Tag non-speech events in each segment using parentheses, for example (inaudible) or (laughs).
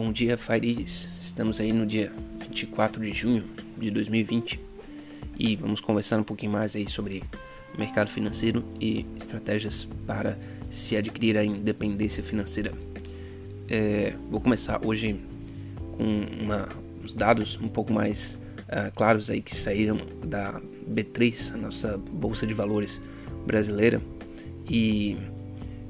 Bom dia, Fairis. Estamos aí no dia 24 de junho de 2020 e vamos conversar um pouquinho mais aí sobre mercado financeiro e estratégias para se adquirir a independência financeira. É, vou começar hoje com uma, uns dados um pouco mais uh, claros aí que saíram da B3, a nossa bolsa de valores brasileira e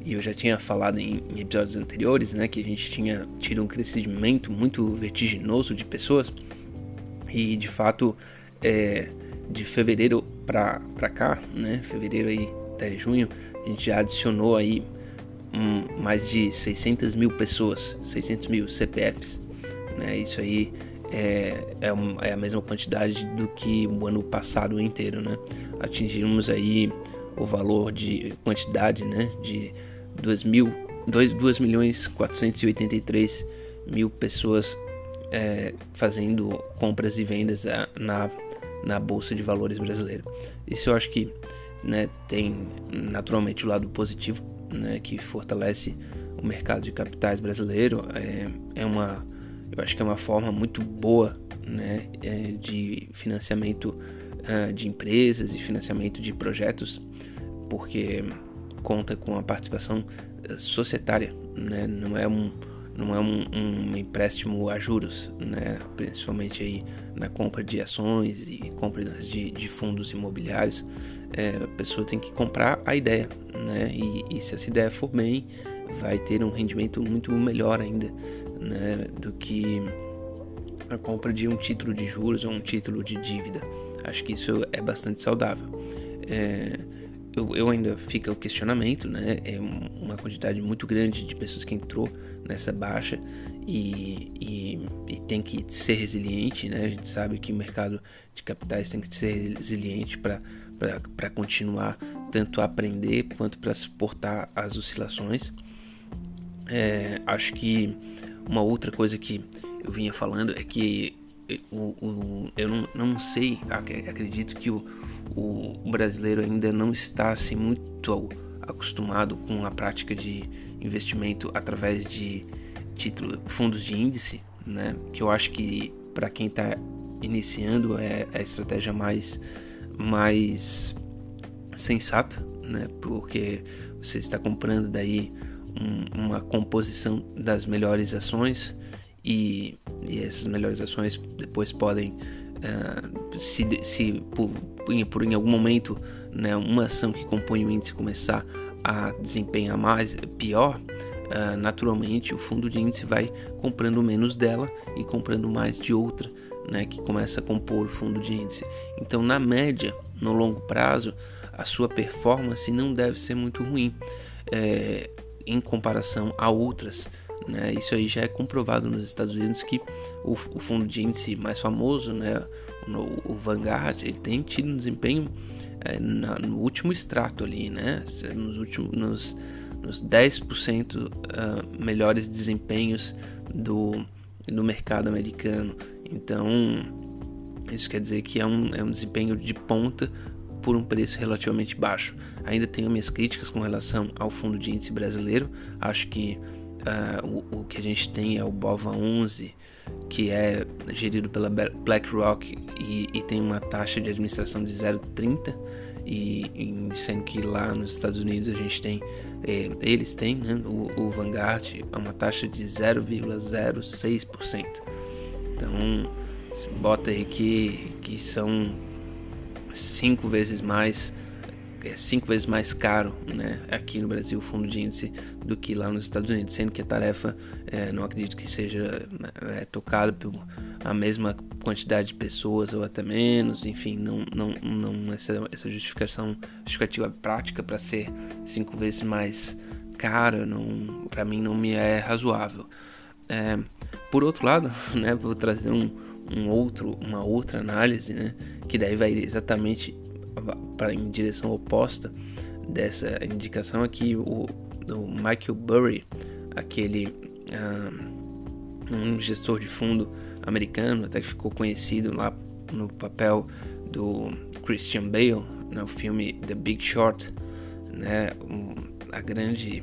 e eu já tinha falado em, em, episódios anteriores, né, que a gente tinha tido um crescimento muito vertiginoso de pessoas. E de fato é, de fevereiro para cá, né, fevereiro aí até junho, a gente já adicionou aí um, mais de 600 mil pessoas, 600 mil CPFs, né, isso aí é, é, é a mesma quantidade do que o ano passado inteiro, né, atingimos aí o valor de quantidade, né, de 2, mil, 2, 2 milhões 483 mil pessoas é, fazendo compras e vendas é, na, na Bolsa de Valores brasileira. Isso eu acho que né, tem naturalmente o lado positivo, né, que fortalece o mercado de capitais brasileiro. É, é uma, eu acho que é uma forma muito boa né, é, de financiamento uh, de empresas e financiamento de projetos, porque conta com a participação eh, societária, né? não é um não é um, um, empréstimo a juros, né? principalmente aí na compra de ações e compra de, de fundos imobiliários, é, a pessoa tem que comprar a ideia, né? E, e, se essa ideia for bem, vai ter um rendimento muito melhor ainda, né? Do que a compra de um título de juros ou um título de dívida. Acho que isso é bastante saudável. É, eu, eu ainda fica o questionamento, né? É uma quantidade muito grande de pessoas que entrou nessa baixa e, e, e, tem que ser resiliente, né? A gente sabe que o mercado de capitais tem que ser resiliente para continuar tanto a aprender quanto para suportar as oscilações. É, acho que uma outra coisa que eu vinha falando é que o, o, eu não, não sei, acredito que o, o brasileiro ainda não está assim, muito acostumado com a prática de investimento através de título, fundos de índice, né? Que eu acho que para quem está iniciando é, a estratégia mais mais sensata, né? Porque você está comprando daí um, uma composição das melhores ações e, e essas melhores ações depois podem uh, se, se por, por, em algum momento né, uma ação que compõe o índice começar a desempenhar mais pior uh, naturalmente o fundo de índice vai comprando menos dela e comprando mais de outra né, que começa a compor o fundo de índice. Então na média no longo prazo a sua performance não deve ser muito ruim é, em comparação a outras né? Isso aí já é comprovado nos Estados Unidos que o, o fundo de índice mais famoso, né, o, o Vanguard, ele tem tido um desempenho é, na, no último extrato ali, né, nos últimos nos, nos 10% uh, ah, melhores desempenhos do, do mercado americano. Então, isso quer dizer que é um, é um desempenho de ponta por um preço relativamente baixo. Ainda tenho minhas críticas com relação ao fundo de índice brasileiro. Acho que Uh, o, o, que a gente tem é o BOVA 11, que é gerido pela BlackRock e, e tem uma taxa de administração de 0,30 e, e, sendo que lá nos Estados Unidos a gente tem eh, eles têm né, o, o Vanguard é uma taxa de 0,06%. Então bota aí que, que são cinco vezes mais é cinco vezes mais caro né, aqui no Brasil o fundo de índice do que lá nos Estados Unidos, sendo que a tarefa é, não acredito que seja é, tocada por a mesma quantidade de pessoas ou até menos, enfim, não, não, não essa, essa justificação justificativa prática para ser cinco vezes mais não, para mim não me é razoável. É, por outro lado, né, vou trazer um, um outro, uma outra análise, né, que daí vai exatamente para em direção oposta dessa indicação aqui o, o Michael Burry aquele um, um gestor de fundo americano até que ficou conhecido lá no papel do Christian Bale no filme The Big Short né a grande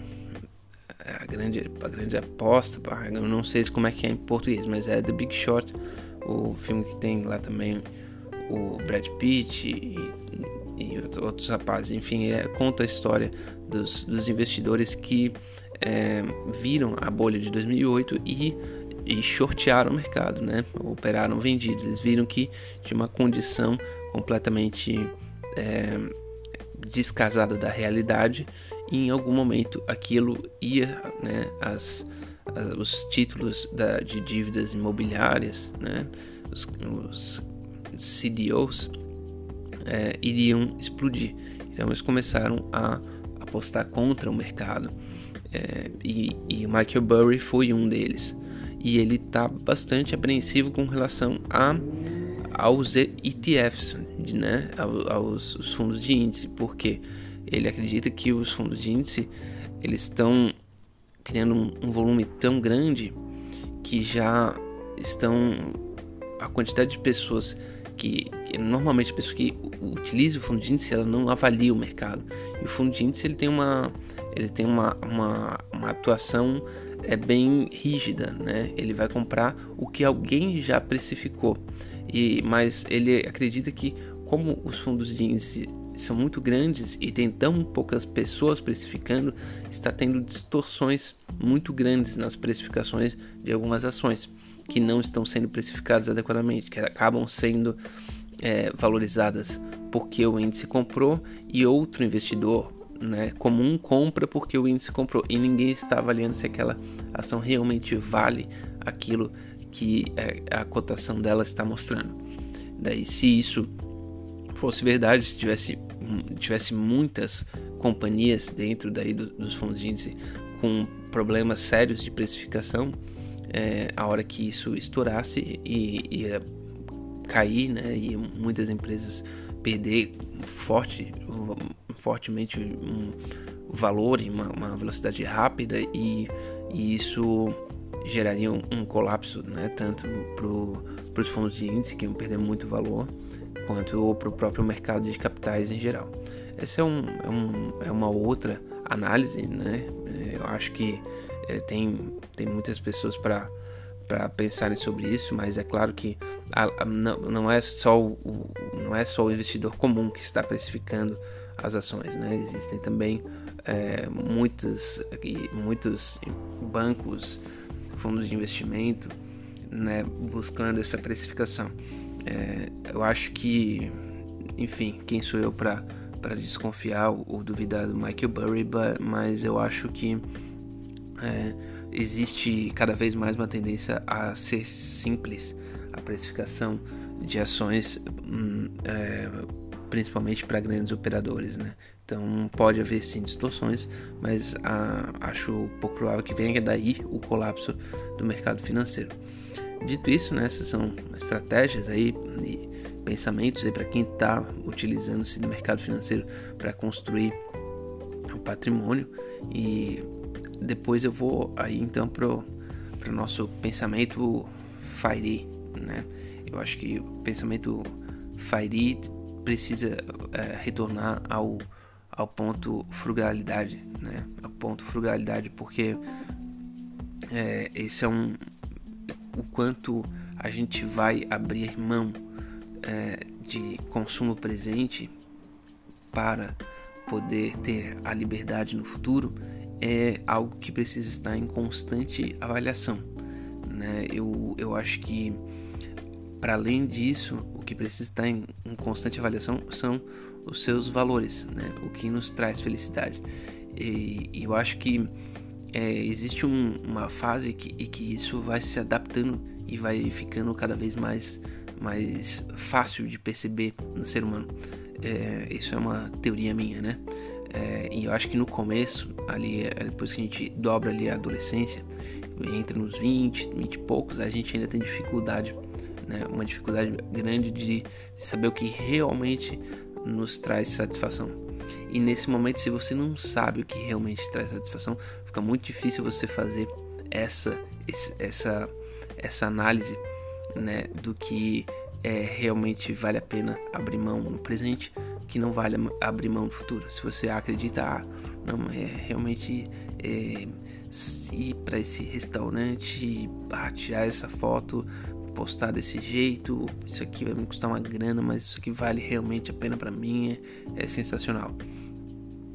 a grande, a grande aposta, eu não sei como é que é em português, mas é The Big Short, o filme que tem lá também o Brad Pitt e, e outros rapazes. Enfim, é, conta a história dos, dos investidores que é, viram a bolha de 2008 e, e shortearam o mercado, né? operaram vendidos. Eles viram que tinha uma condição completamente é, descasada da realidade e em algum momento aquilo ia, né, as, as os títulos da, de dívidas imobiliárias, né, os, os CDOs é, iriam explodir. Então eles começaram a apostar contra o mercado é, e, e Michael Burry foi um deles. E ele está bastante apreensivo com relação a aos ETFs, né, aos, aos fundos de índice, porque ele acredita que os fundos de índice eles estão criando um, um volume tão grande que já estão a quantidade de pessoas que, normalmente a pessoa que utiliza o fundo de índice ela não avalia o mercado. E o fundo de índice ele tem uma ele tem uma, uma, uma atuação é bem rígida, né? Ele vai comprar o que alguém já precificou. E mas ele acredita que como os fundos de índice são muito grandes e tem tão poucas pessoas precificando, está tendo distorções muito grandes nas precificações de algumas ações que não estão sendo precificadas adequadamente, que acabam sendo é, valorizadas porque o índice comprou e outro investidor né, comum compra porque o índice comprou e ninguém está avaliando se aquela ação realmente vale aquilo que é, a cotação dela está mostrando. Daí, se isso fosse verdade, se tivesse, tivesse muitas companhias dentro daí do, dos fundos de índice com problemas sérios de precificação, é, a hora que isso estourasse e ia cair, né, e muitas empresas perder forte, fortemente um valor e uma, uma velocidade rápida e, e isso geraria um, um colapso, né, tanto para os fundos de índice que iam perder muito valor quanto para o próprio mercado de capitais em geral. Essa é, um, é, um, é uma outra análise, né? É, eu acho que é, tem, tem muitas pessoas para para pensarem sobre isso, mas é claro que a, a, não, não, é só o, o, não é só o investidor comum que está precificando as ações, né? Existem também é, muitos, muitos bancos, fundos de investimento, né, buscando essa precificação. É, eu acho que, enfim, quem sou eu para desconfiar ou duvidar do Michael Burry, mas eu acho que é, existe cada vez mais uma tendência a ser simples a precificação de ações, hum, é, principalmente para grandes operadores, né? Então pode haver sim distorções, mas ah, acho pouco provável que venha daí o colapso do mercado financeiro. Dito isso, né, essas são estratégias aí e pensamentos aí para quem está utilizando-se do mercado financeiro para construir o patrimônio e depois eu vou aí então pro para nosso pensamento Fire, né? Eu acho que o pensamento Fire precisa é, retornar ao ao ponto frugalidade, né? Ao ponto frugalidade porque é, esse é um o quanto a gente vai abrir mão é, de consumo presente para poder ter a liberdade no futuro é algo que precisa estar em constante avaliação. Né? Eu, eu acho que, para além disso, o que precisa estar em, em constante avaliação são os seus valores, né? o que nos traz felicidade. E, e eu acho que é, existe um, uma fase que, que isso vai se adaptando e vai ficando cada vez mais, mais fácil de perceber no ser humano. É, isso é uma teoria minha, né? É, e eu acho que no começo, ali, é, depois que a gente dobra ali a adolescência, entra nos 20, 20 e poucos, a gente ainda tem dificuldade, né? Uma dificuldade grande de saber o que realmente nos traz satisfação. E nesse momento, se você não sabe o que realmente traz satisfação, fica muito difícil você fazer essa, essa, essa análise né, do que é, realmente vale a pena abrir mão no presente, que não vale abrir mão no futuro. Se você acredita, ah, Não, é realmente é, ir para esse restaurante, ah, tirar essa foto, postar desse jeito, isso aqui vai me custar uma grana, mas isso aqui vale realmente a pena para mim, é, é sensacional.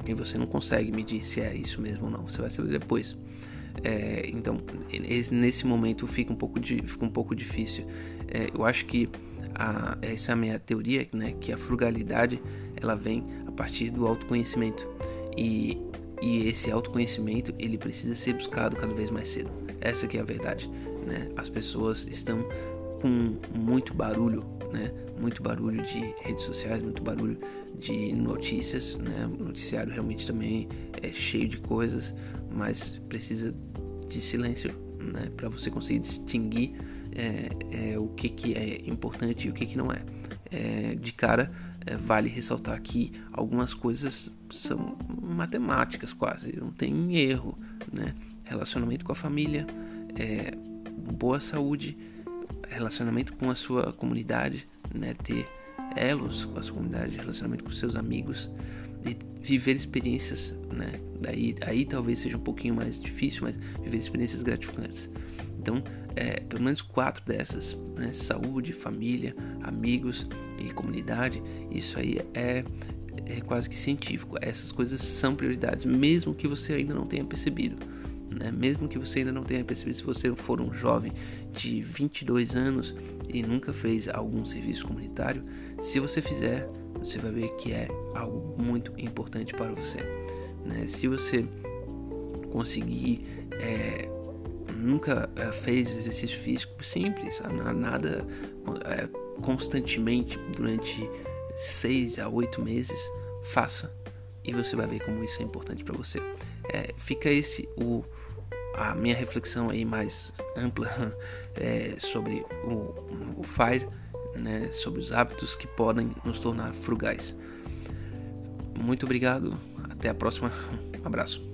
E você não consegue medir se é isso mesmo ou não, você vai saber depois. É, então, nesse momento fica um pouco, de, fica um pouco difícil. É, eu acho que a, essa é a minha teoria, né, que a frugalidade ela vem a partir do autoconhecimento. E, e esse autoconhecimento ele precisa ser buscado cada vez mais cedo. Essa que é a verdade. Né? As pessoas estão com muito barulho, né? Muito barulho de redes sociais, muito barulho de notícias, né? O noticiário realmente também é cheio de coisas, mas precisa de silêncio, né? Para você conseguir distinguir é, é, o que, que é importante e o que, que não é. é de cara, é, vale ressaltar que algumas coisas são matemáticas quase, não tem erro, né? Relacionamento com a família, é, boa saúde, relacionamento com a sua comunidade, né? Ter elos com a sua comunidade, relacionamento com seus amigos e viver experiências, né? Daí, aí talvez seja um pouquinho mais difícil, mas viver experiências gratificantes. Então, é, pelo menos quatro dessas, né? Saúde, família, amigos e comunidade, isso aí é, é quase que científico. Essas coisas são prioridades, mesmo que você ainda não tenha percebido né? mesmo que você ainda não tenha percebido, se você for um jovem de 22 anos e nunca fez algum serviço comunitário, se você fizer, você vai ver que é algo muito importante para você. Né? Se você conseguir, é, nunca é, fez exercício físico simples, nada é, constantemente durante 6 a 8 meses, faça e você vai ver como isso é importante para você. É, fica esse o a minha reflexão aí mais ampla (laughs) é, sobre o, o FIRE, né, sobre os hábitos que podem nos tornar frugais. Muito obrigado, até a próxima, (laughs) um abraço.